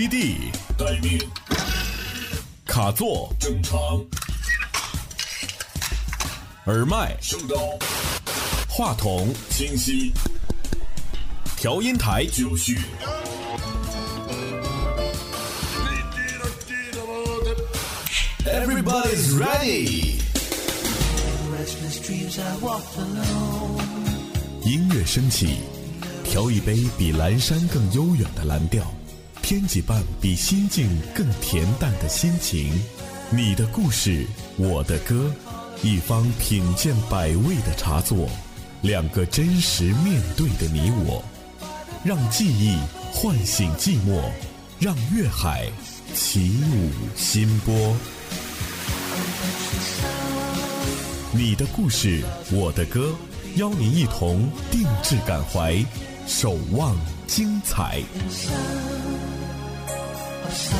基地待命，卡座正常，耳麦收到，话筒清晰，调音台就绪。Everybody's ready。音乐升起，调一杯比蓝山更悠远的蓝调。添几瓣比心境更恬淡的心情。你的故事，我的歌，一方品鉴百味的茶座，两个真实面对的你我，让记忆唤醒寂寞，让乐海起舞新波。你的故事，我的歌，邀您一同定制感怀，守望精彩。Of silence.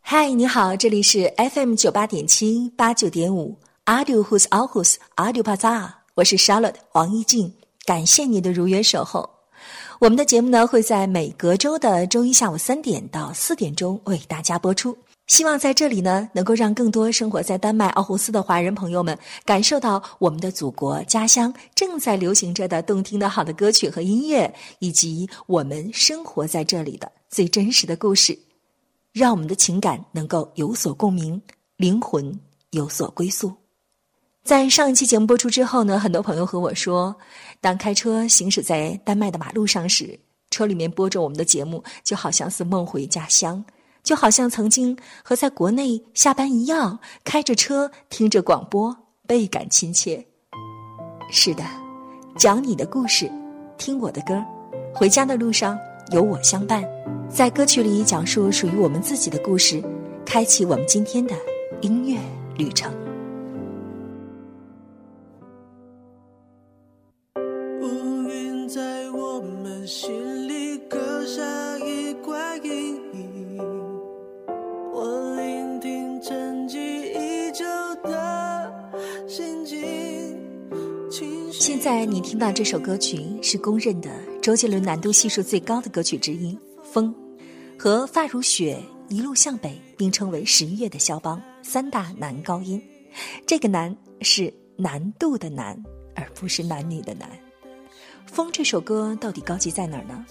嗨，你好，这里是 FM 九八点七八九点五 Audio Who's All Who's Audio Bazaar，我是 Charlotte 王一静，感谢你的如约守候。我们的节目呢会在每隔周的周一下午三点到四点钟为大家播出。希望在这里呢，能够让更多生活在丹麦奥胡斯的华人朋友们感受到我们的祖国家乡正在流行着的动听的好的歌曲和音乐，以及我们生活在这里的最真实的故事。让我们的情感能够有所共鸣，灵魂有所归宿。在上一期节目播出之后呢，很多朋友和我说，当开车行驶在丹麦的马路上时，车里面播着我们的节目，就好像是梦回家乡，就好像曾经和在国内下班一样，开着车听着广播，倍感亲切。是的，讲你的故事，听我的歌，回家的路上有我相伴。在歌曲里讲述属于我们自己的故事，开启我们今天的音乐旅程。在你听到这首歌曲是公认的周杰伦难度系数最高的歌曲之一，《风》和《发如雪》一路向北并称为十一月的肖邦三大男高音。这个“难”是难度的“难”，而不是男女的“男”。《风》这首歌到底高级在哪儿呢？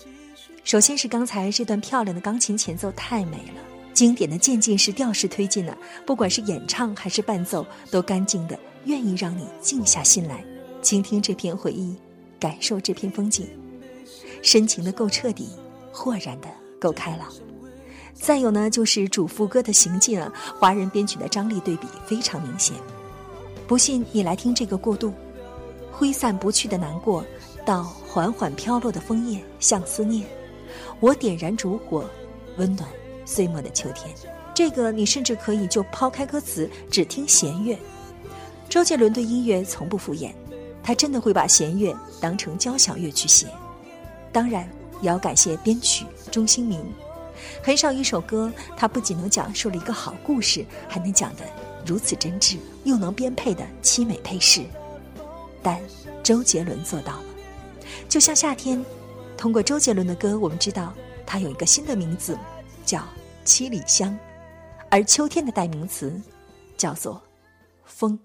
首先是刚才这段漂亮的钢琴前奏太美了，经典的渐进式调式推进呢、不管是演唱还是伴奏，都干净的，愿意让你静下心来，倾听这片回忆，感受这片风景，深情的够彻底，豁然的够开朗。再有呢，就是主副歌的行进啊，华人编曲的张力对比非常明显。不信你来听这个过渡，挥散不去的难过，到缓缓飘落的枫叶像思念，我点燃烛火，温暖岁末的秋天。这个你甚至可以就抛开歌词，只听弦乐。周杰伦对音乐从不敷衍，他真的会把弦乐当成交响乐去写。当然，也要感谢编曲钟兴民。很少一首歌，它不仅能讲述了一个好故事，还能讲得如此真挚，又能编配的凄美配饰。但周杰伦做到了。就像夏天，通过周杰伦的歌，我们知道他有一个新的名字，叫七里香，而秋天的代名词叫做风。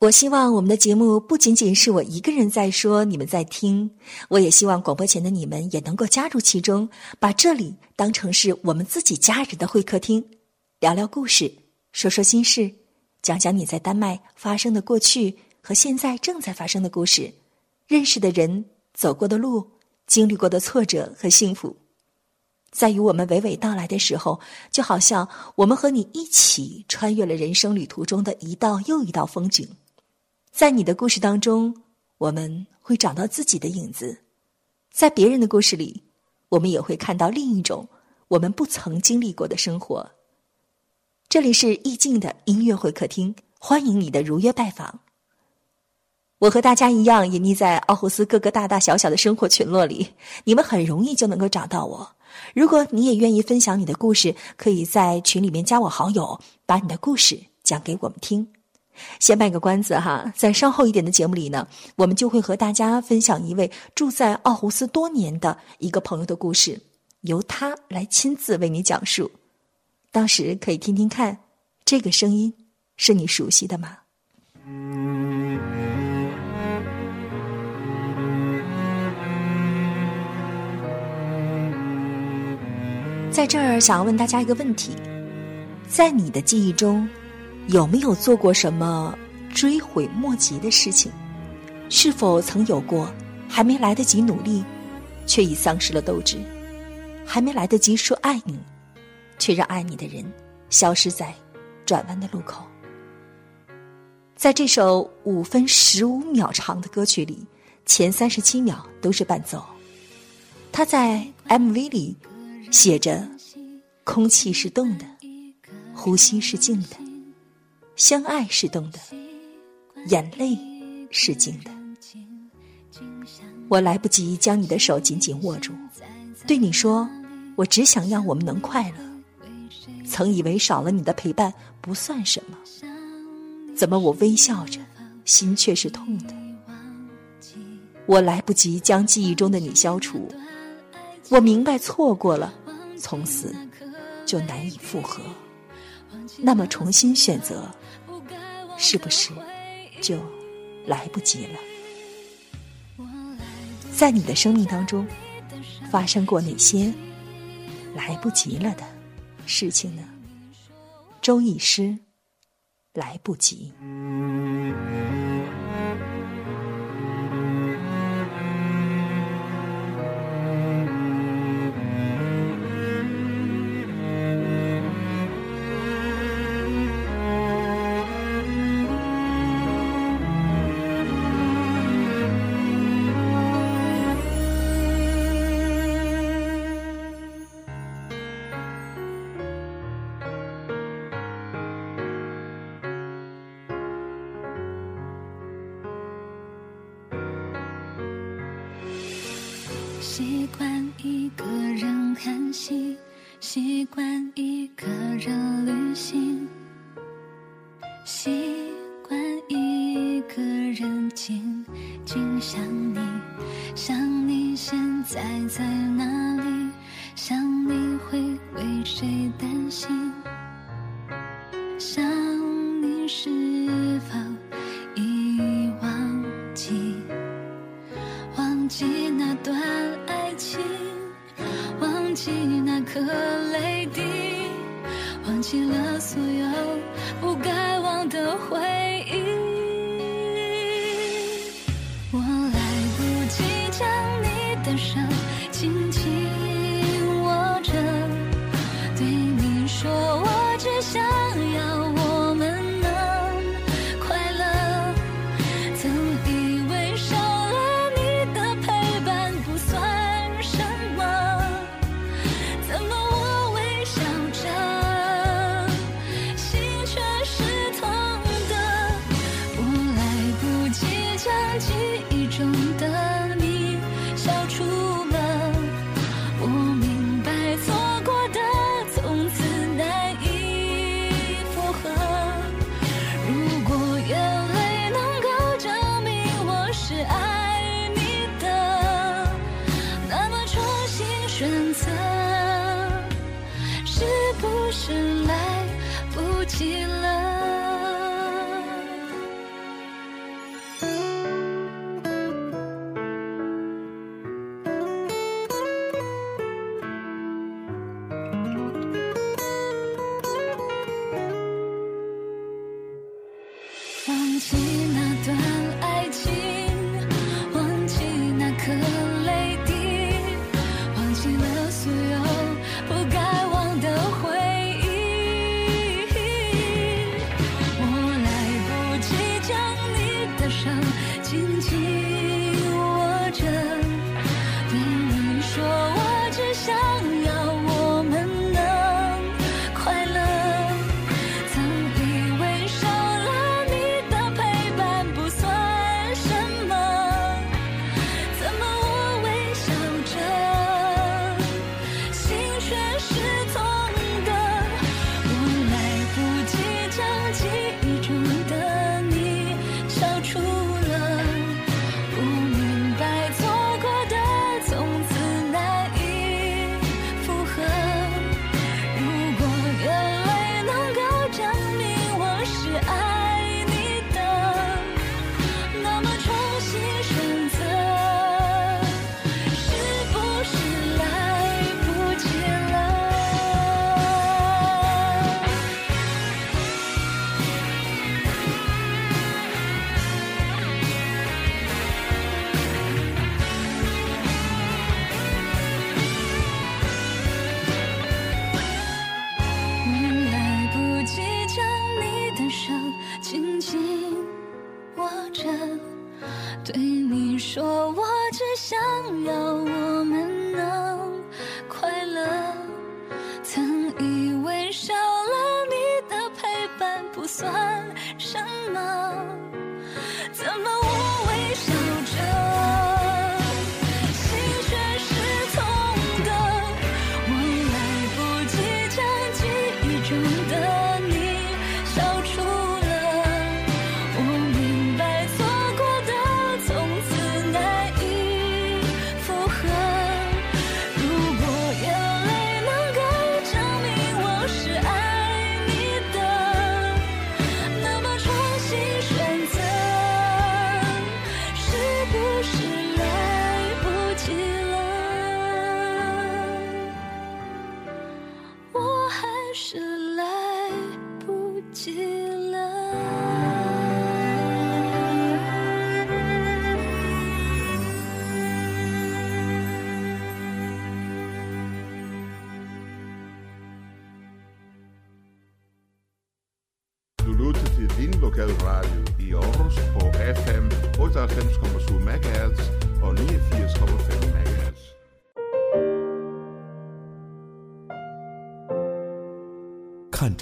我希望我们的节目不仅仅是我一个人在说，你们在听。我也希望广播前的你们也能够加入其中，把这里当成是我们自己家人的会客厅，聊聊故事，说说心事，讲讲你在丹麦发生的过去和现在正在发生的故事，认识的人，走过的路，经历过的挫折和幸福。在与我们娓娓道来的时候，就好像我们和你一起穿越了人生旅途中的一道又一道风景。在你的故事当中，我们会找到自己的影子；在别人的故事里，我们也会看到另一种我们不曾经历过的生活。这里是意境的音乐会客厅，欢迎你的如约拜访。我和大家一样，隐匿在奥胡斯各个大大小小的生活群落里，你们很容易就能够找到我。如果你也愿意分享你的故事，可以在群里面加我好友，把你的故事讲给我们听。先卖个关子哈，在稍后一点的节目里呢，我们就会和大家分享一位住在奥胡斯多年的一个朋友的故事，由他来亲自为你讲述。当时可以听听看，这个声音是你熟悉的吗？在这儿，想要问大家一个问题：在你的记忆中，有没有做过什么追悔莫及的事情？是否曾有过还没来得及努力，却已丧失了斗志；还没来得及说爱你，却让爱你的人消失在转弯的路口。在这首五分十五秒长的歌曲里，前三十七秒都是伴奏。他在 MV 里写着：“空气是动的，呼吸是静的，相爱是动的，眼泪是静的。”我来不及将你的手紧紧握住，对你说：“我只想要我们能快乐。”曾以为少了你的陪伴不算什么，怎么我微笑着，心却是痛的？我来不及将记忆中的你消除，我明白错过了，从此就难以复合。那么重新选择，是不是就来不及了？在你的生命当中，发生过哪些来不及了的事情呢？周易师，来不及。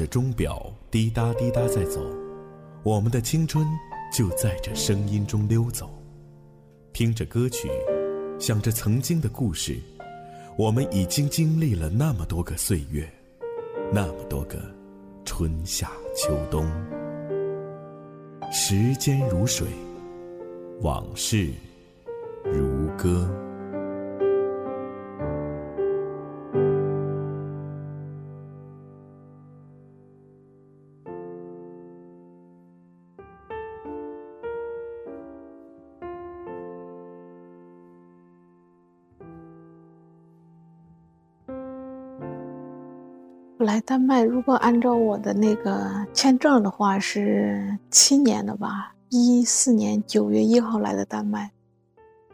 钟表滴答滴答在走，我们的青春就在这声音中溜走。听着歌曲，想着曾经的故事，我们已经经历了那么多个岁月，那么多个春夏秋冬。时间如水，往事如歌。麦，如果按照我的那个签证的话，是七年的吧，一四年九月一号来的丹麦，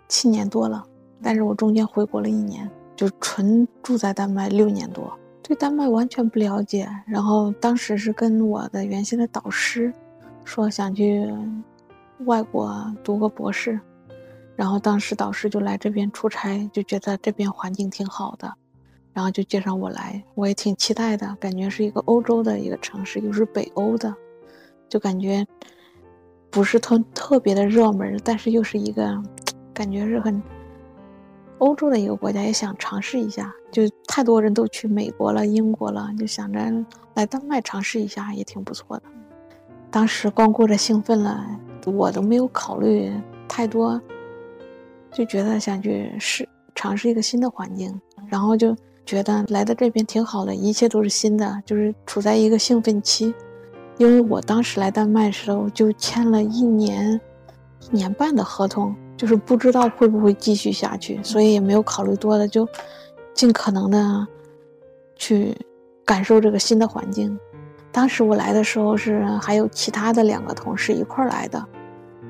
七年多了。但是我中间回国了一年，就纯住在丹麦六年多，对丹麦完全不了解。然后当时是跟我的原先的导师说想去外国读个博士，然后当时导师就来这边出差，就觉得这边环境挺好的。然后就介绍我来，我也挺期待的，感觉是一个欧洲的一个城市，又是北欧的，就感觉不是特特别的热门，但是又是一个感觉是很欧洲的一个国家，也想尝试一下。就太多人都去美国了、英国了，就想着来丹麦尝试一下，也挺不错的。当时光顾着兴奋了，我都没有考虑太多，就觉得想去试尝试一个新的环境，然后就。觉得来到这边挺好的，一切都是新的，就是处在一个兴奋期。因为我当时来丹麦的时候就签了一年、一年半的合同，就是不知道会不会继续下去，所以也没有考虑多的，就尽可能的去感受这个新的环境。当时我来的时候是还有其他的两个同事一块儿来的。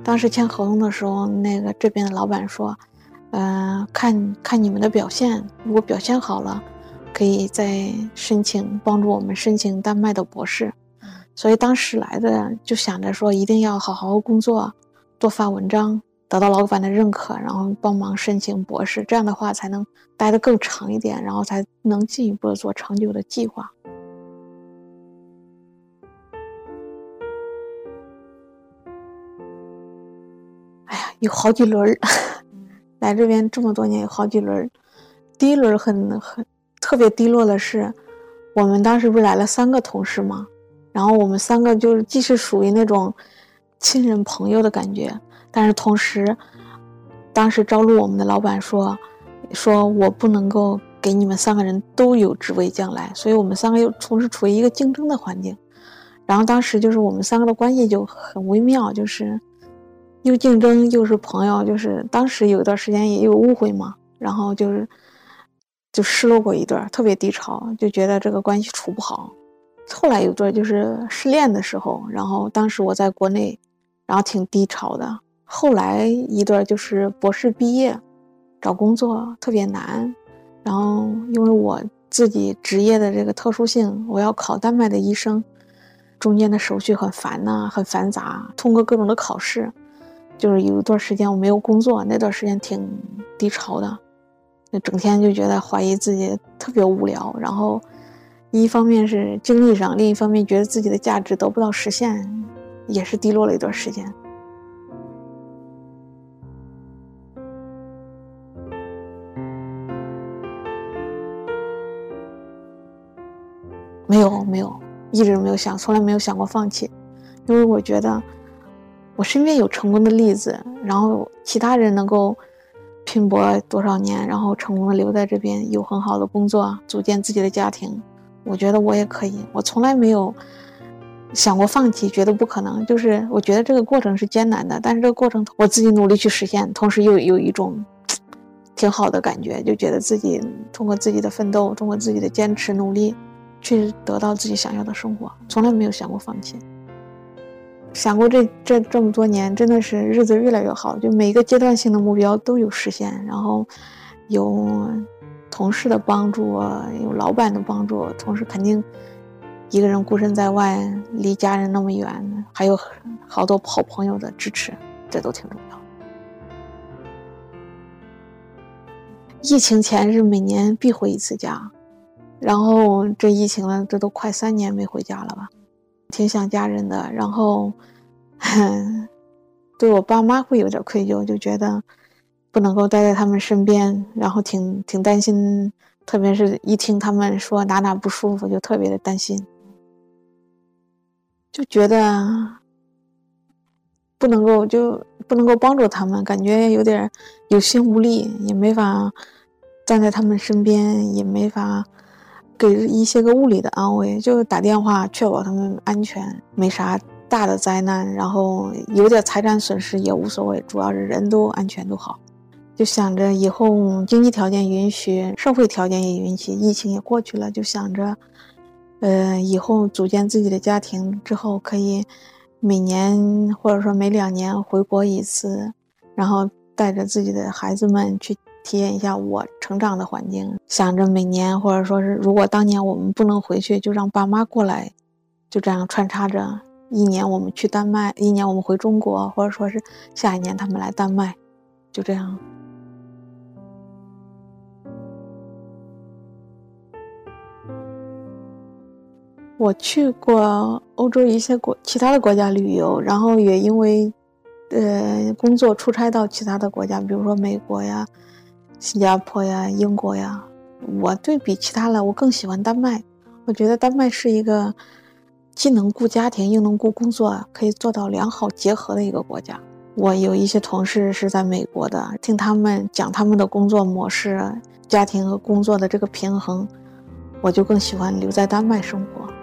当时签合同的时候，那个这边的老板说。嗯，看看你们的表现，如果表现好了，可以再申请帮助我们申请丹麦的博士。所以当时来的就想着说，一定要好好工作，多发文章，得到老板的认可，然后帮忙申请博士，这样的话才能待得更长一点，然后才能进一步的做长久的计划。哎呀，有好几轮儿。来这边这么多年，有好几轮。第一轮很很特别低落的是，我们当时不是来了三个同事吗？然后我们三个就是既是属于那种亲人朋友的感觉，但是同时，当时招录我们的老板说，说我不能够给你们三个人都有职位将来，所以我们三个又同时处于一个竞争的环境。然后当时就是我们三个的关系就很微妙，就是。又竞争又是朋友，就是当时有一段时间也有误会嘛，然后就是就失落过一段，特别低潮，就觉得这个关系处不好。后来有段就是失恋的时候，然后当时我在国内，然后挺低潮的。后来一段就是博士毕业，找工作特别难，然后因为我自己职业的这个特殊性，我要考丹麦的医生，中间的手续很烦呐，很繁杂，通过各种的考试。就是有一段时间我没有工作，那段时间挺低潮的，那整天就觉得怀疑自己特别无聊，然后一方面是精力上，另一方面觉得自己的价值得不到实现，也是低落了一段时间。没有没有，一直没有想，从来没有想过放弃，因为我觉得我身边有成功的例子，然后其他人能够拼搏多少年，然后成功的留在这边，有很好的工作，组建自己的家庭，我觉得我也可以。我从来没有想过放弃，觉得不可能。就是我觉得这个过程是艰难的，但是这个过程我自己努力去实现，同时又有一种 挺好的感觉，就觉得自己通过自己的奋斗，通过自己的坚持努力。去得到自己想要的生活，从来没有想过放弃。想过这这这么多年，真的是日子越来越好，就每一个阶段性的目标都有实现，然后有同事的帮助，有老板的帮助，同时肯定一个人孤身在外，离家人那么远，还有好多好朋友的支持，这都挺重要。疫情前是每年必回一次家。然后这疫情了，这都快三年没回家了吧，挺想家人的。然后，对我爸妈会有点愧疚，就觉得不能够待在他们身边，然后挺挺担心，特别是一听他们说哪哪不舒服，就特别的担心，就觉得不能够就不能够帮助他们，感觉有点有心无力，也没法站在他们身边，也没法。给一些个物理的安慰，就打电话确保他们安全，没啥大的灾难，然后有点财产损失也无所谓，主要是人都安全都好。就想着以后经济条件允许，社会条件也允许，疫情也过去了，就想着，呃，以后组建自己的家庭之后，可以每年或者说每两年回国一次，然后带着自己的孩子们去。体验一下我成长的环境，想着每年或者说是，如果当年我们不能回去，就让爸妈过来，就这样穿插着，一年我们去丹麦，一年我们回中国，或者说是下一年他们来丹麦，就这样。我去过欧洲一些国其他的国家旅游，然后也因为，呃，工作出差到其他的国家，比如说美国呀。新加坡呀，英国呀，我对比其他的，我更喜欢丹麦。我觉得丹麦是一个既能顾家庭又能顾工作，可以做到良好结合的一个国家。我有一些同事是在美国的，听他们讲他们的工作模式、家庭和工作的这个平衡，我就更喜欢留在丹麦生活。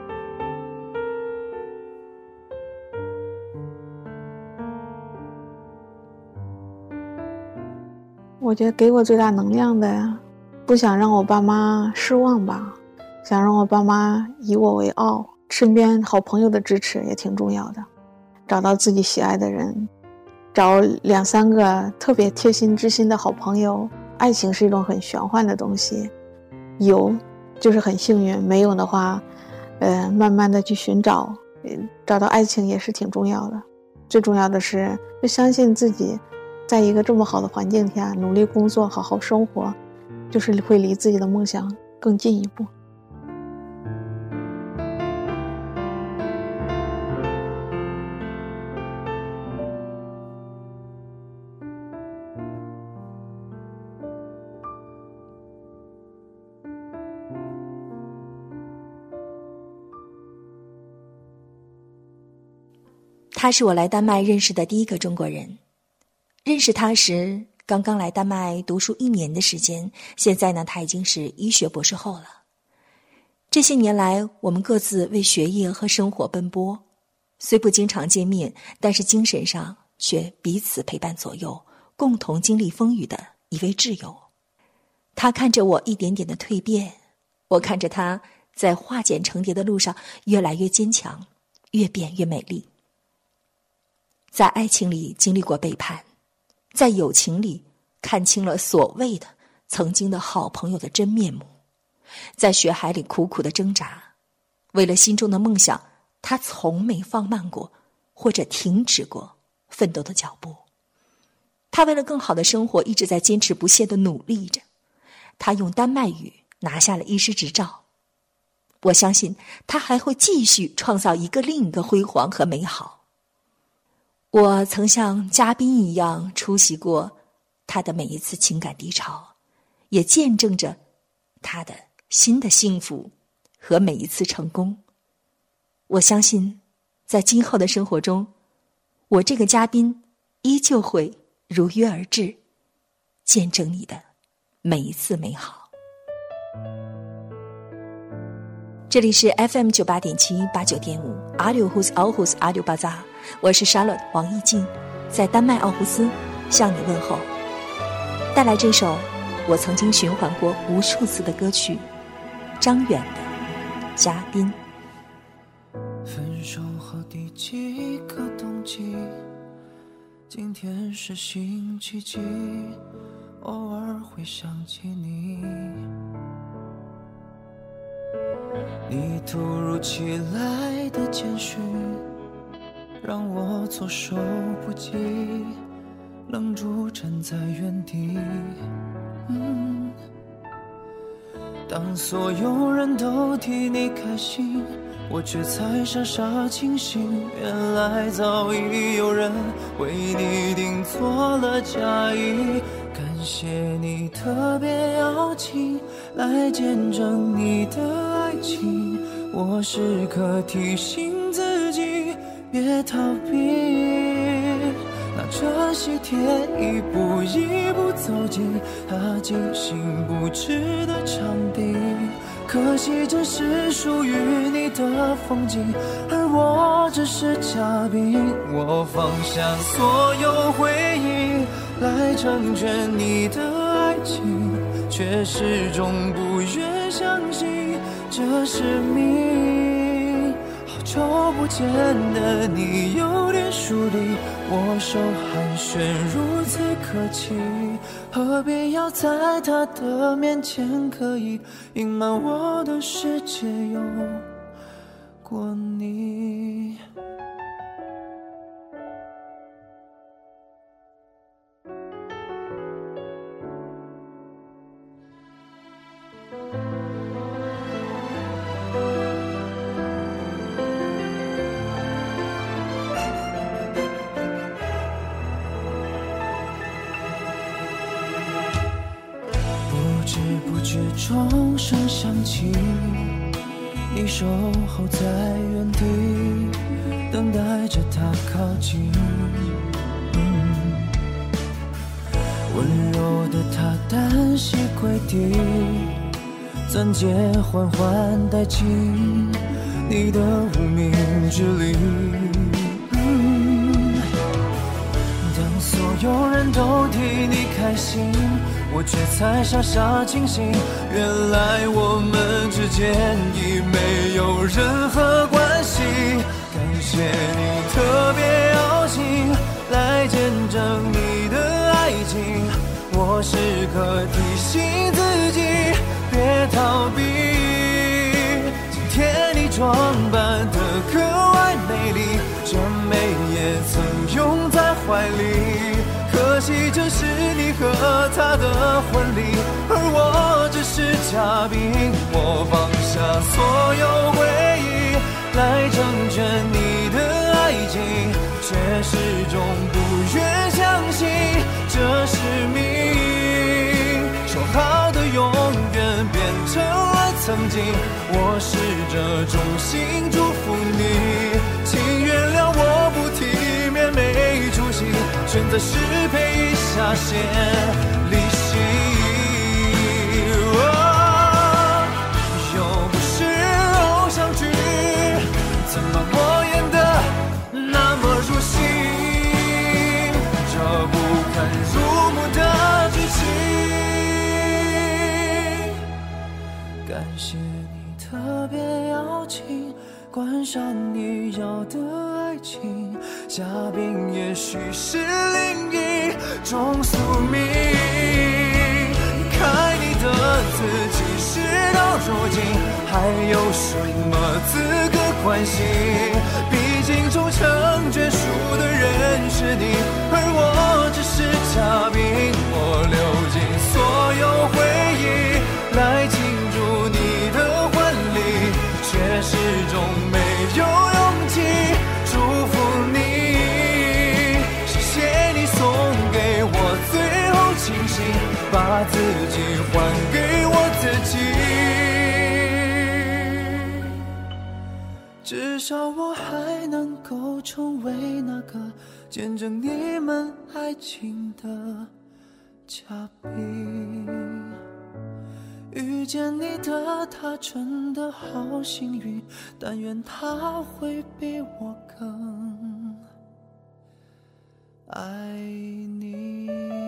我觉得给我最大能量的，不想让我爸妈失望吧，想让我爸妈以我为傲。身边好朋友的支持也挺重要的，找到自己喜爱的人，找两三个特别贴心知心的好朋友。爱情是一种很玄幻的东西，有就是很幸运，没有的话，呃，慢慢的去寻找，找到爱情也是挺重要的。最重要的是，就相信自己。在一个这么好的环境下努力工作，好好生活，就是会离自己的梦想更进一步。他是我来丹麦认识的第一个中国人。认识他时，刚刚来丹麦读书一年的时间。现在呢，他已经是医学博士后了。这些年来，我们各自为学业和生活奔波，虽不经常见面，但是精神上却彼此陪伴左右，共同经历风雨的一位挚友。他看着我一点点的蜕变，我看着他在化茧成蝶的路上越来越坚强，越变越美丽。在爱情里经历过背叛。在友情里看清了所谓的曾经的好朋友的真面目，在血海里苦苦的挣扎，为了心中的梦想，他从没放慢过或者停止过奋斗的脚步。他为了更好的生活，一直在坚持不懈的努力着。他用丹麦语拿下了医师执照。我相信他还会继续创造一个另一个辉煌和美好。我曾像嘉宾一样出席过他的每一次情感低潮，也见证着他的新的幸福和每一次成功。我相信，在今后的生活中，我这个嘉宾依旧会如约而至，见证你的每一次美好。这里是 FM 九八点七八九点五阿柳胡斯奥胡斯阿柳巴扎，我是 Charlotte 王艺静，在丹麦奥胡斯向你问候。带来这首我曾经循环过无数次的歌曲，张远的《嘉宾》。分手后第几个冬季？今天是星期几？偶尔会想起你。你突如其来的简讯，让我措手不及，愣住站在原地。当所有人都替你开心。我却才傻傻清醒，原来早已有人为你订做了嫁衣。感谢你特别邀请来见证你的爱情，我时刻提醒别逃避。拿着喜帖一步一步走进他精心布置的场地。可惜这是属于你的风景，而我只是嘉宾。我放下所有回忆来成全你的爱情，却始终不愿相信这是命。久不见的你有点疏离，握手寒暄如此客气。何必要在他的面前刻意隐瞒我的世界有过你？钟声响起，你守候在原地，等待着他靠近。温柔的他单膝跪地，钻戒缓缓戴进你的无名指里。当所有人都替你开心。我却才傻傻清醒，原来我们之间已没有任何关系。感谢你特别邀请来见证你的爱情，我时刻提醒自己别逃避。今天你装扮得格外美丽，这美也曾拥在怀里。可惜这是你和他的婚礼，而我只是嘉宾。我放下所有回忆来成全你的爱情，却始终不愿相信这是命。说好的永远变成了曾经，我试着衷心祝福你，请原谅我不体面没。选择失陪一下先离席，又不是偶像剧，怎么我演的那么入戏？这不堪入目的剧情，感谢你特别邀请。观赏你要的爱情，嘉宾也许是另一种宿命。离开你的自己，事到如今还有什么资格关心？毕竟终成眷属的人是你，而我只是。嘉宾，我流把自己还给我自己。至少我还能够成为那个见证你们爱情的嘉宾。遇见你的他真的好幸运，但愿他会比我更爱你。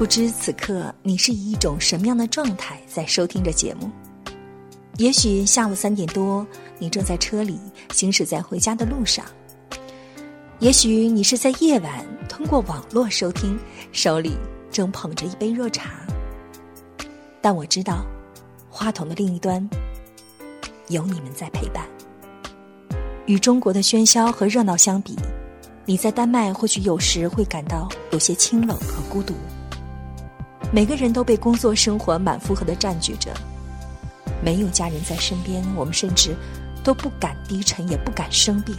不知此刻你是以一种什么样的状态在收听着节目？也许下午三点多，你正在车里行驶在回家的路上；也许你是在夜晚通过网络收听，手里正捧着一杯热茶。但我知道，话筒的另一端有你们在陪伴。与中国的喧嚣和热闹相比，你在丹麦或许有时会感到有些清冷和孤独。每个人都被工作生活满负荷的占据着，没有家人在身边，我们甚至都不敢低沉，也不敢生病，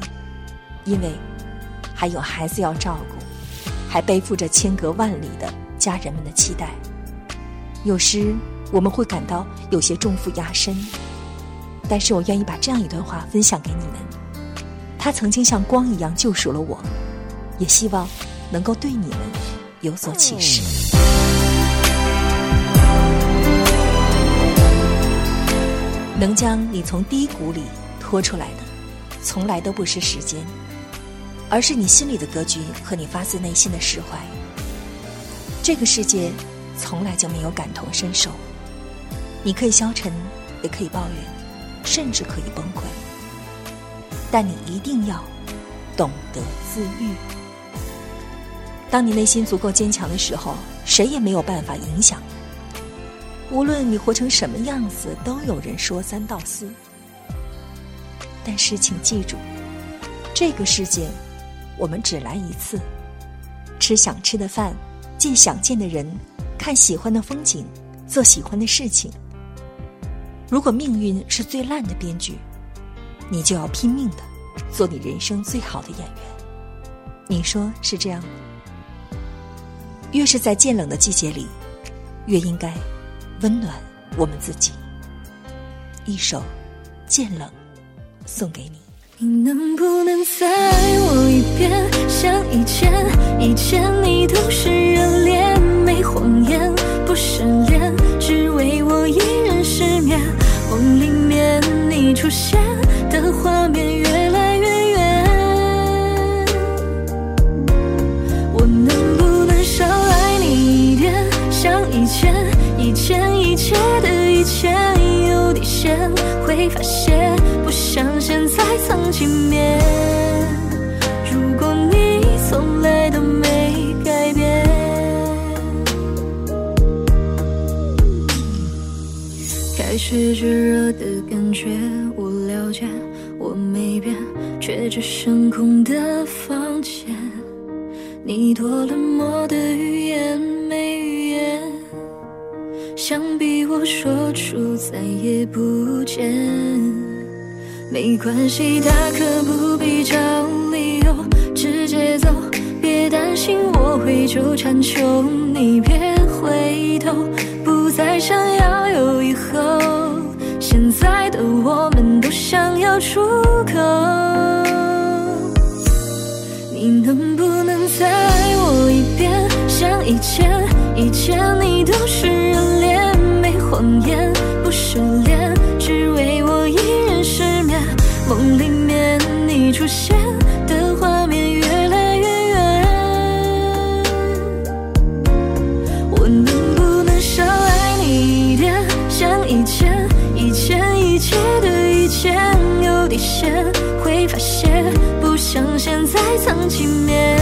因为还有孩子要照顾，还背负着千隔万里的家人们的期待。有时我们会感到有些重负压身，但是我愿意把这样一段话分享给你们，它曾经像光一样救赎了我，也希望能够对你们有所启示。能将你从低谷里拖出来的，从来都不是时间，而是你心里的格局和你发自内心的释怀。这个世界从来就没有感同身受，你可以消沉，也可以抱怨，甚至可以崩溃，但你一定要懂得自愈。当你内心足够坚强的时候，谁也没有办法影响。无论你活成什么样子，都有人说三道四。但是请记住，这个世界我们只来一次，吃想吃的饭，见想见的人，看喜欢的风景，做喜欢的事情。如果命运是最烂的编剧，你就要拼命的做你人生最好的演员。你说是这样吗？越是在渐冷的季节里，越应该。温暖我们自己，一首《渐冷》送给你。你能不能再爱我一遍，像以前？以前你都是热恋，没谎言，不失恋，只为我一人失眠。梦里面你出现一切有底线，会发现不像现在曾见面。如果你从来都没改变，开始炙热的感觉我了解，我没变，却只剩空的房间。你多冷漠的语言。想逼我说出再也不见，没关系，大可不必找理由，直接走，别担心我会纠缠，求你别回头，不再想要有以后，现在的我们都想要出口，你能不能再爱我一遍，像以前，以前你都是热烈。谎言不失恋，只为我一人失眠。梦里面你出现的画面越来越远，我能不能少爱你一点？像以前，以前一切的以前有底线，会发现不像现在藏情面。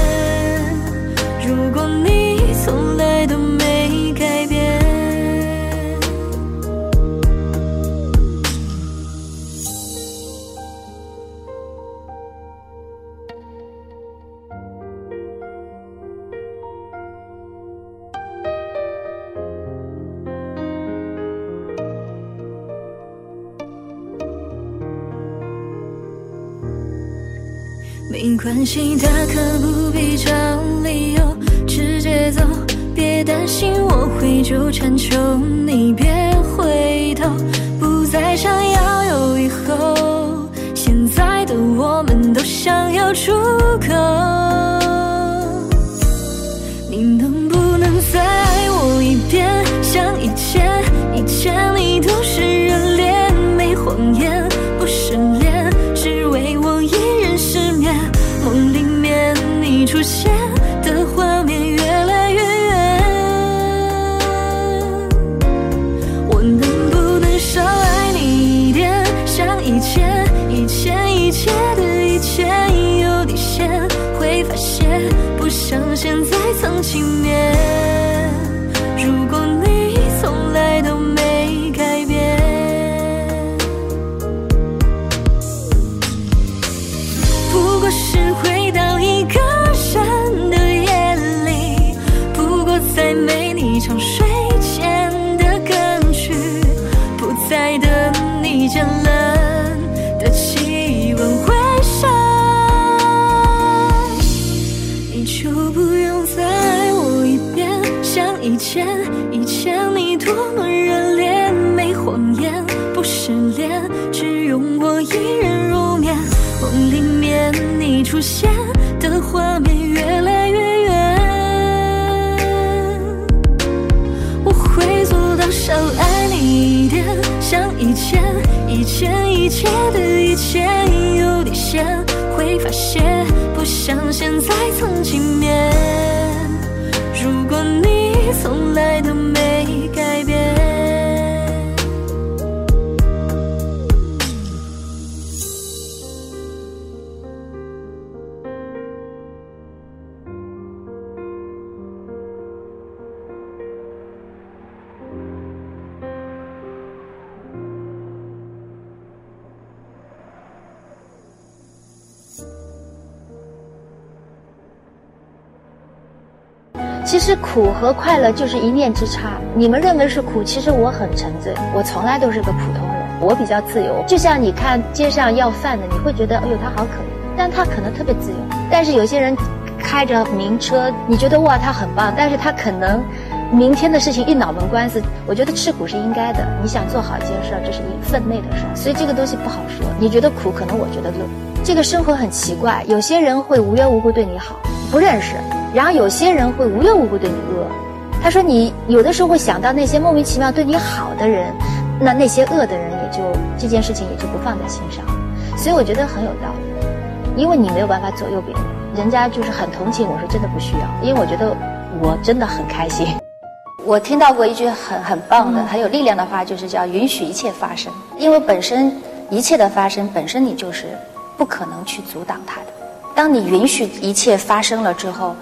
像现在藏情面。如果你从来都没其实苦和快乐就是一念之差。你们认为是苦，其实我很沉醉，我从来都是个普通人，我比较自由。就像你看街上要饭的，你会觉得哎呦他好可怜，但他可能特别自由。但是有些人开着名车，你觉得哇他很棒，但是他可能明天的事情一脑门官司。我觉得吃苦是应该的，你想做好一件事儿，这是你分内的事儿，所以这个东西不好说。你觉得苦，可能我觉得乐。这个生活很奇怪，有些人会无缘无故对你好，不认识。然后有些人会无缘无故对你恶，他说你有的时候会想到那些莫名其妙对你好的人，那那些恶的人也就这件事情也就不放在心上，所以我觉得很有道理，因为你没有办法左右别人，人家就是很同情我说真的不需要，因为我觉得我真的很开心。我听到过一句很很棒的、很有力量的话，就是叫允许一切发生，因为本身一切的发生本身你就是不可能去阻挡它的，当你允许一切发生了之后。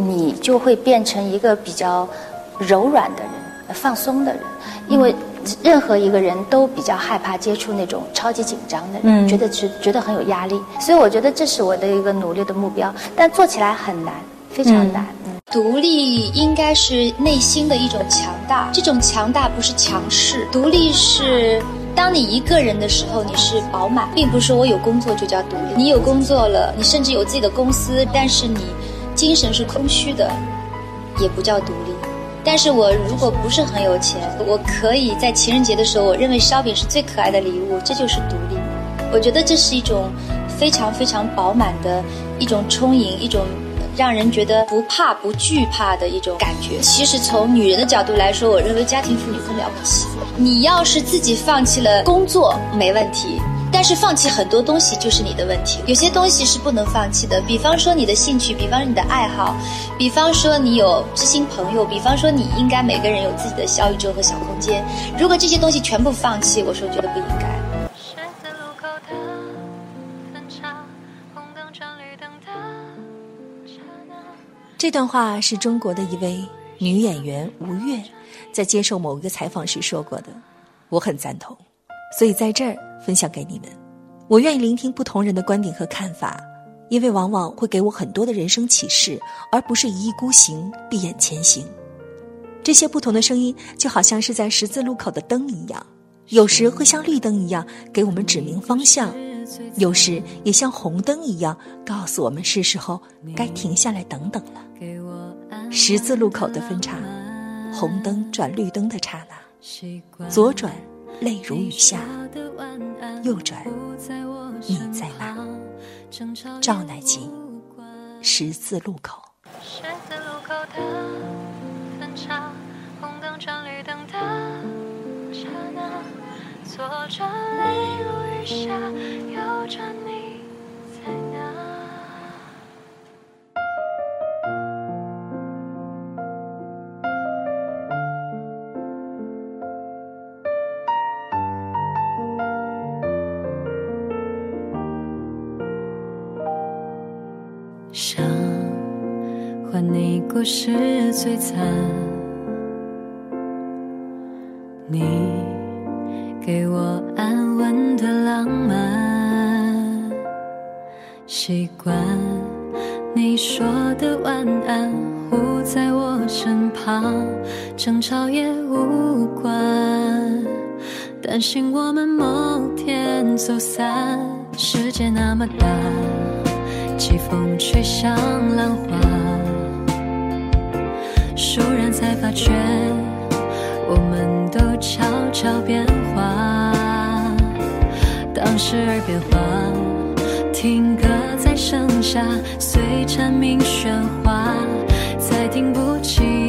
你就会变成一个比较柔软的人、放松的人，因为任何一个人都比较害怕接触那种超级紧张的人，觉得觉觉得很有压力。所以我觉得这是我的一个努力的目标，但做起来很难，非常难。嗯独立应该是内心的一种强大，这种强大不是强势，独立是当你一个人的时候，你是饱满，并不是我有工作就叫独立。你有工作了，你甚至有自己的公司，但是你。精神是空虚的，也不叫独立。但是我如果不是很有钱，我可以在情人节的时候，我认为烧饼是最可爱的礼物，这就是独立。我觉得这是一种非常非常饱满的一种充盈，一种让人觉得不怕不惧怕的一种感觉。其实从女人的角度来说，我认为家庭妇女更了不起。你要是自己放弃了工作没问题，但是放弃很多东西就是你的问题。有些东西是不能放弃的，比方说你的兴趣，比方说你的爱好，比方说你有知心朋友，比方说你应该每个人有自己的小宇宙和小空间。如果这些东西全部放弃，我说觉得不应该。这段话是中国的一位女演员吴越在接受某一个采访时说过的，我很赞同，所以在这儿分享给你们。我愿意聆听不同人的观点和看法，因为往往会给我很多的人生启示，而不是一意孤行、闭眼前行。这些不同的声音就好像是在十字路口的灯一样，有时会像绿灯一样给我们指明方向，有时也像红灯一样告诉我们是时候该停下来等等了。十字路口的分岔，红灯转绿灯的刹那，左转泪如雨下，右转你在哪？赵乃晴，十字路口。十字路口的分岔，红灯转绿灯的刹那，左转泪如雨下，故事最惨，你给我安稳的浪漫，习惯你说的晚安，护在我身旁，争吵也无关，担心我们某天走散，世界那么大。季风吹向浪花，倏然才发觉，我们都悄悄变化。当时而变化，听歌在盛夏，随蝉鸣喧哗，再听不清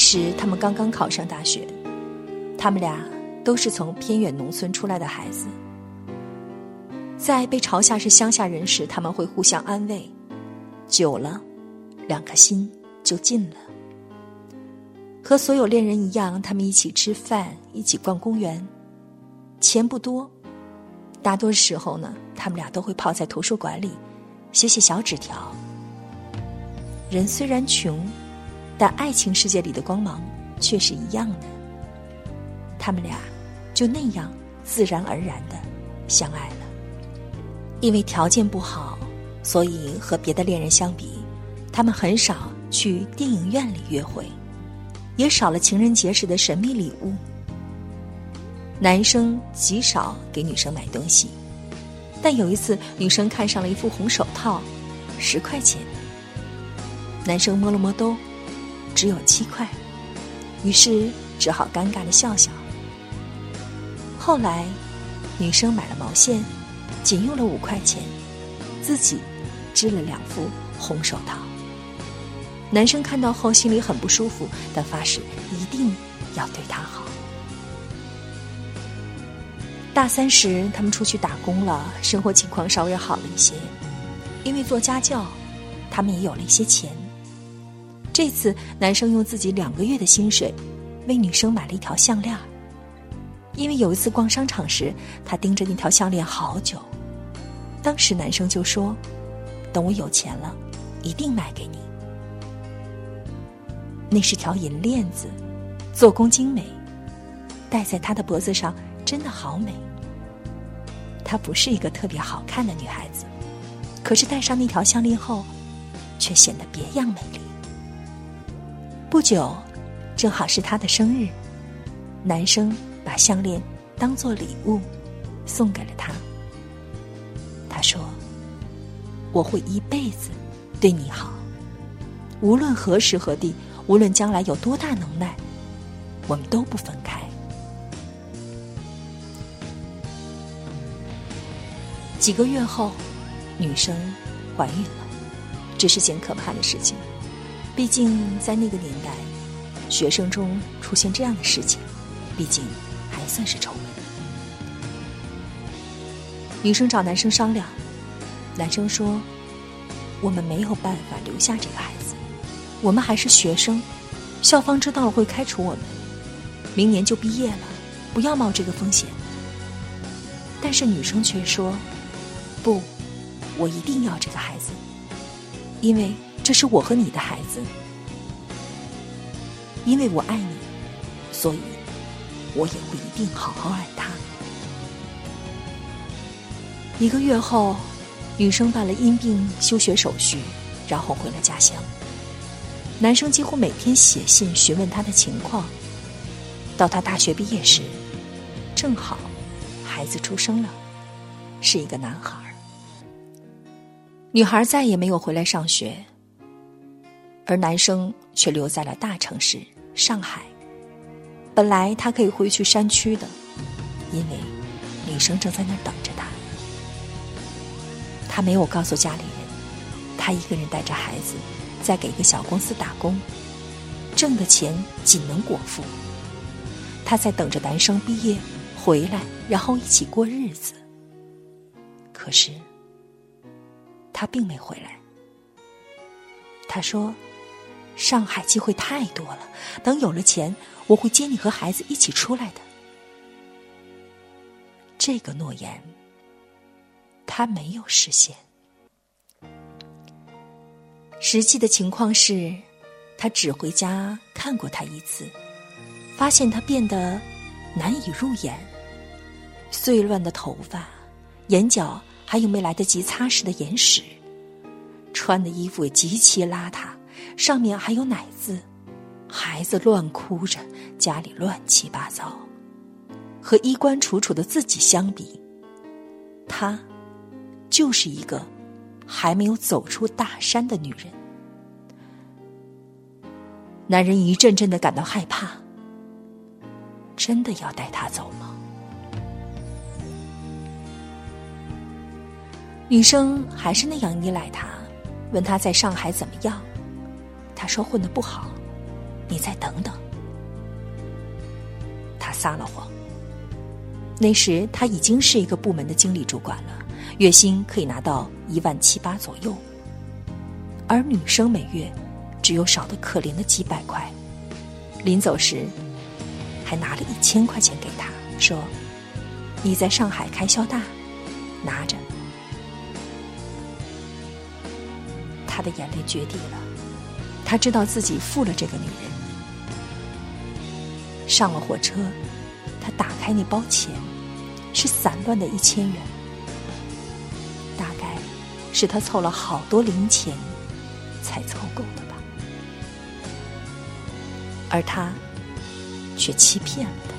时他们刚刚考上大学，他们俩都是从偏远农村出来的孩子。在被嘲笑是乡下人时，他们会互相安慰，久了，两颗心就近了。和所有恋人一样，他们一起吃饭，一起逛公园。钱不多，大多时候呢，他们俩都会泡在图书馆里，写写小纸条。人虽然穷，但爱情世界里的光芒却是一样的。他们俩就那样自然而然的相爱了。因为条件不好，所以和别的恋人相比，他们很少去电影院里约会。也少了情人节时的神秘礼物。男生极少给女生买东西，但有一次女生看上了一副红手套，十块钱。男生摸了摸兜，只有七块，于是只好尴尬的笑笑。后来，女生买了毛线，仅用了五块钱，自己织了两副红手套。男生看到后心里很不舒服，但发誓一定要对她好。大三时，他们出去打工了，生活情况稍微好了一些。因为做家教，他们也有了一些钱。这次，男生用自己两个月的薪水，为女生买了一条项链。因为有一次逛商场时，他盯着那条项链好久。当时男生就说：“等我有钱了，一定买给你。”那是条银链子，做工精美，戴在她的脖子上真的好美。她不是一个特别好看的女孩子，可是戴上那条项链后，却显得别样美丽。不久，正好是他的生日，男生把项链当做礼物送给了她。他说：“我会一辈子对你好，无论何时何地。”无论将来有多大能耐，我们都不分开。几个月后，女生怀孕了，这是件可怕的事情。毕竟在那个年代，学生中出现这样的事情，毕竟还算是丑闻。女生找男生商量，男生说：“我们没有办法留下这个孩子。”我们还是学生，校方知道了会开除我们。明年就毕业了，不要冒这个风险。但是女生却说：“不，我一定要这个孩子，因为这是我和你的孩子。因为我爱你，所以我也会一定好好爱他。”一个月后，女生办了因病休学手续，然后回了家乡。男生几乎每天写信询问她的情况。到他大学毕业时，正好孩子出生了，是一个男孩。女孩再也没有回来上学，而男生却留在了大城市上海。本来他可以回去山区的，因为女生正在那儿等着他。他没有告诉家里人，他一个人带着孩子。在给一个小公司打工，挣的钱仅能果腹。他在等着男生毕业回来，然后一起过日子。可是，他并没回来。他说：“上海机会太多了，等有了钱，我会接你和孩子一起出来的。”这个诺言，他没有实现。实际的情况是，他只回家看过他一次，发现他变得难以入眼。碎乱的头发，眼角还有没来得及擦拭的眼屎，穿的衣服也极其邋遢，上面还有奶渍，孩子乱哭着，家里乱七八糟。和衣冠楚楚的自己相比，她就是一个。还没有走出大山的女人，男人一阵阵的感到害怕。真的要带她走吗？女生还是那样依赖他，问他在上海怎么样，他说混的不好，你再等等。”他撒了谎。那时他已经是一个部门的经理主管了，月薪可以拿到一万七八左右，而女生每月只有少得可怜的几百块。临走时，还拿了一千块钱给他，说：“你在上海开销大，拿着。”他的眼泪决堤了，他知道自己负了这个女人。上了火车，他打开那包钱。是散乱的一千元，大概是他凑了好多零钱才凑够的吧，而他却欺骗了他。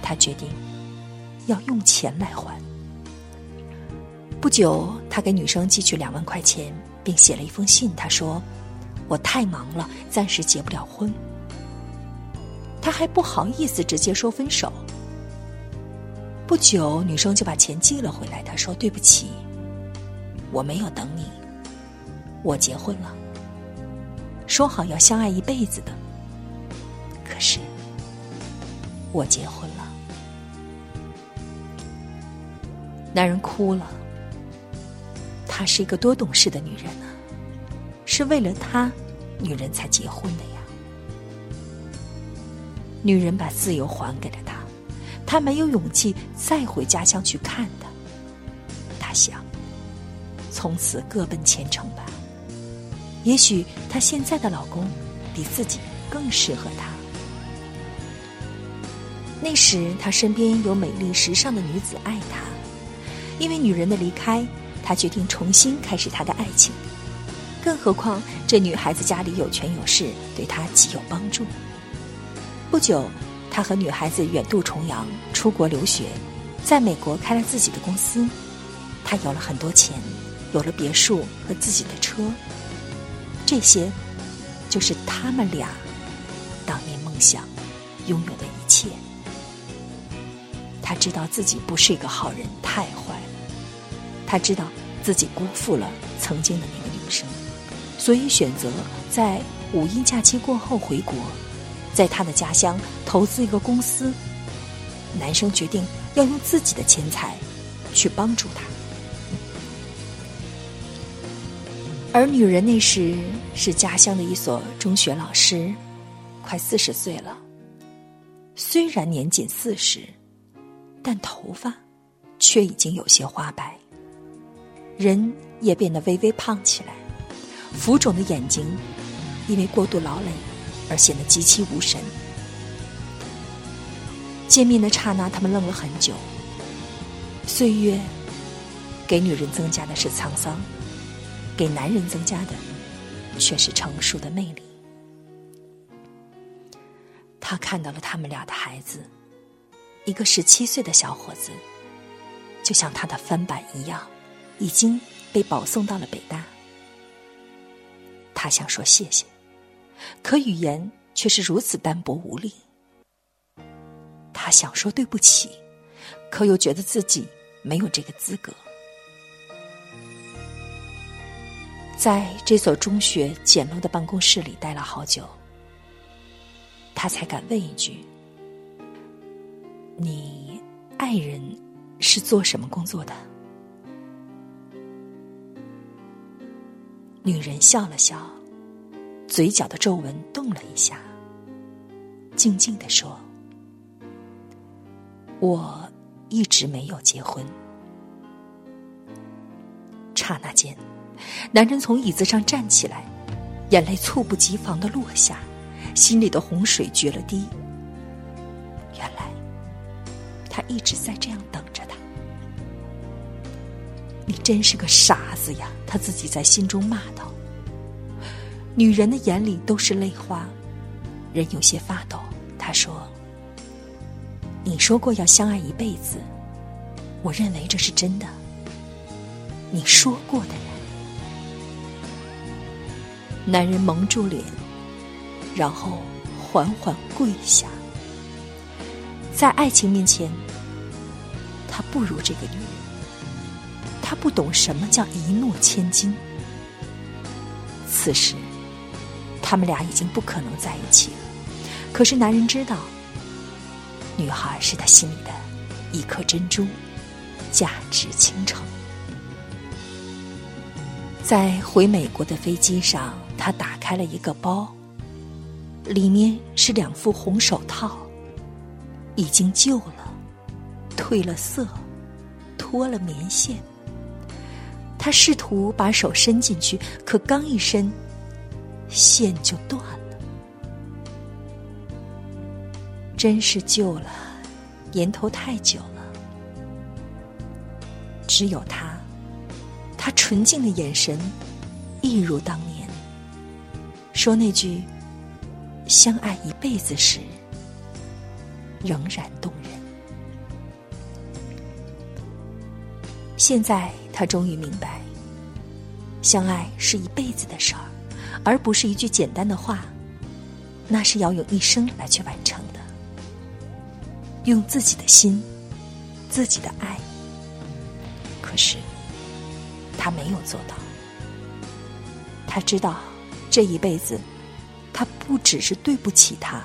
他决定要用钱来还。不久，他给女生寄去两万块钱，并写了一封信。他说：“我太忙了，暂时结不了婚。”他还不好意思直接说分手。不久，女生就把钱寄了回来。她说：“对不起，我没有等你，我结婚了，说好要相爱一辈子的。可是，我结婚了。”男人哭了。她是一个多懂事的女人啊，是为了他，女人才结婚的呀。女人把自由还给了他。他没有勇气再回家乡去看他。他想，从此各奔前程吧。也许她现在的老公比自己更适合她。那时，他身边有美丽时尚的女子爱他。因为女人的离开，他决定重新开始他的爱情。更何况，这女孩子家里有权有势，对他极有帮助。不久。他和女孩子远渡重洋出国留学，在美国开了自己的公司。他有了很多钱，有了别墅和自己的车。这些，就是他们俩当年梦想拥有的一切。他知道自己不是一个好人，太坏了。他知道自己辜负了曾经的那个女生，所以选择在五一假期过后回国。在他的家乡投资一个公司，男生决定要用自己的钱财去帮助他。而女人那时是家乡的一所中学老师，快四十岁了。虽然年仅四十，但头发却已经有些花白，人也变得微微胖起来，浮肿的眼睛因为过度劳累。而显得极其无神。见面的刹那，他们愣了很久。岁月给女人增加的是沧桑，给男人增加的却是成熟的魅力。他看到了他们俩的孩子，一个十七岁的小伙子，就像他的翻版一样，已经被保送到了北大。他想说谢谢。可语言却是如此单薄无力。他想说对不起，可又觉得自己没有这个资格。在这所中学简陋的办公室里待了好久，他才敢问一句：“你爱人是做什么工作的？”女人笑了笑。嘴角的皱纹动了一下，静静的说：“我一直没有结婚。”刹那间，男人从椅子上站起来，眼泪猝不及防的落下，心里的洪水决了堤。原来，他一直在这样等。你真是个傻子呀！他自己在心中骂道。女人的眼里都是泪花，人有些发抖。他说：“你说过要相爱一辈子，我认为这是真的。你说过的人。”男人蒙住脸，然后缓缓跪下。在爱情面前，他不如这个女人。他不懂什么叫一诺千金。此时。他们俩已经不可能在一起了。可是男人知道，女孩是他心里的一颗珍珠，价值倾城。在回美国的飞机上，他打开了一个包，里面是两副红手套，已经旧了，褪了色，脱了棉线。他试图把手伸进去，可刚一伸，线就断了。真是旧了，年头太久了。只有他，他纯净的眼神，一如当年。说那句“相爱一辈子”时，仍然动人。现在他终于明白，相爱是一辈子的事儿，而不是一句简单的话。那是要用一生来去完成的。用自己的心，自己的爱。可是，他没有做到。他知道，这一辈子，他不只是对不起他，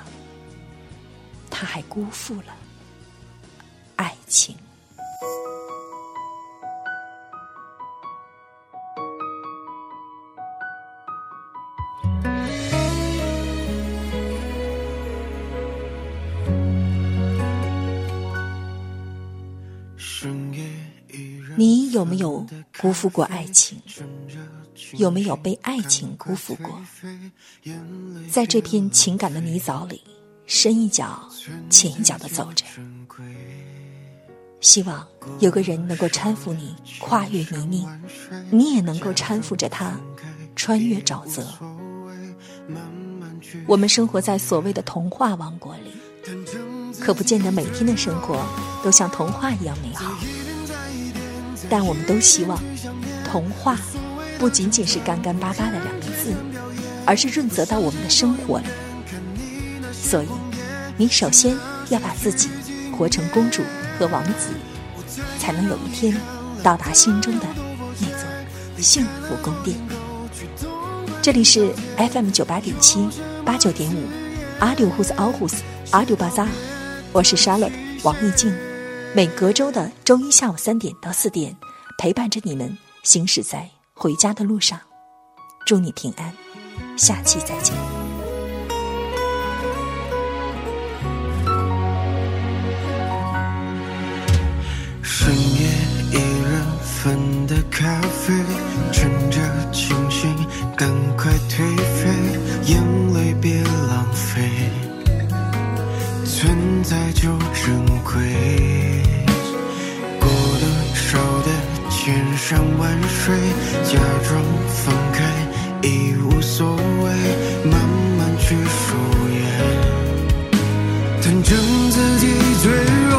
他还辜负了爱情。有没有辜负过爱情？有没有被爱情辜负过？在这片情感的泥沼里，深一脚浅一脚的走着，希望有个人能够搀扶你跨越泥泞，你也能够搀扶着他穿越沼泽。我们生活在所谓的童话王国里，可不见得每天的生活都像童话一样美好。但我们都希望，童话不仅仅是干干巴巴的两个字，而是润泽到我们的生活里。所以，你首先要把自己活成公主和王子，才能有一天到达心中的那座幸福宫殿。这里是 FM 九八点七八九点五，阿六胡斯奥胡斯阿六巴扎，我是 Charlotte 王艺静。每隔周的周一下午三点到四点，陪伴着你们行驶在回家的路上。祝你平安，下期再见。深夜一人份的咖啡，趁着清假装放开已无所谓，慢慢去敷衍，坦诚自己脆弱。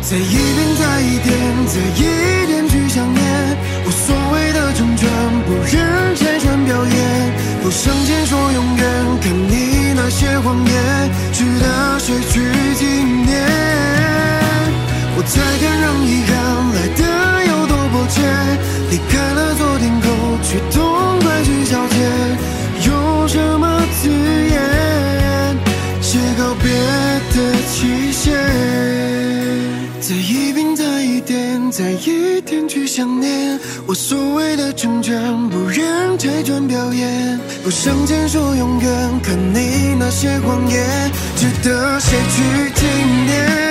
再一遍，再一点，再一点去想念，无所谓的成全，不忍拆穿表演，不向前说永远，看你那些谎言，值得谁去纪念？才敢让遗憾来得有多迫切，离开了昨天后，却痛快去交接，用什么字眼写告别的期限？再一遍，再一点，再一点去想念。我所谓的成全，不忍拆穿表演，不向前说永远，看你那些谎言，值得谁去纪念？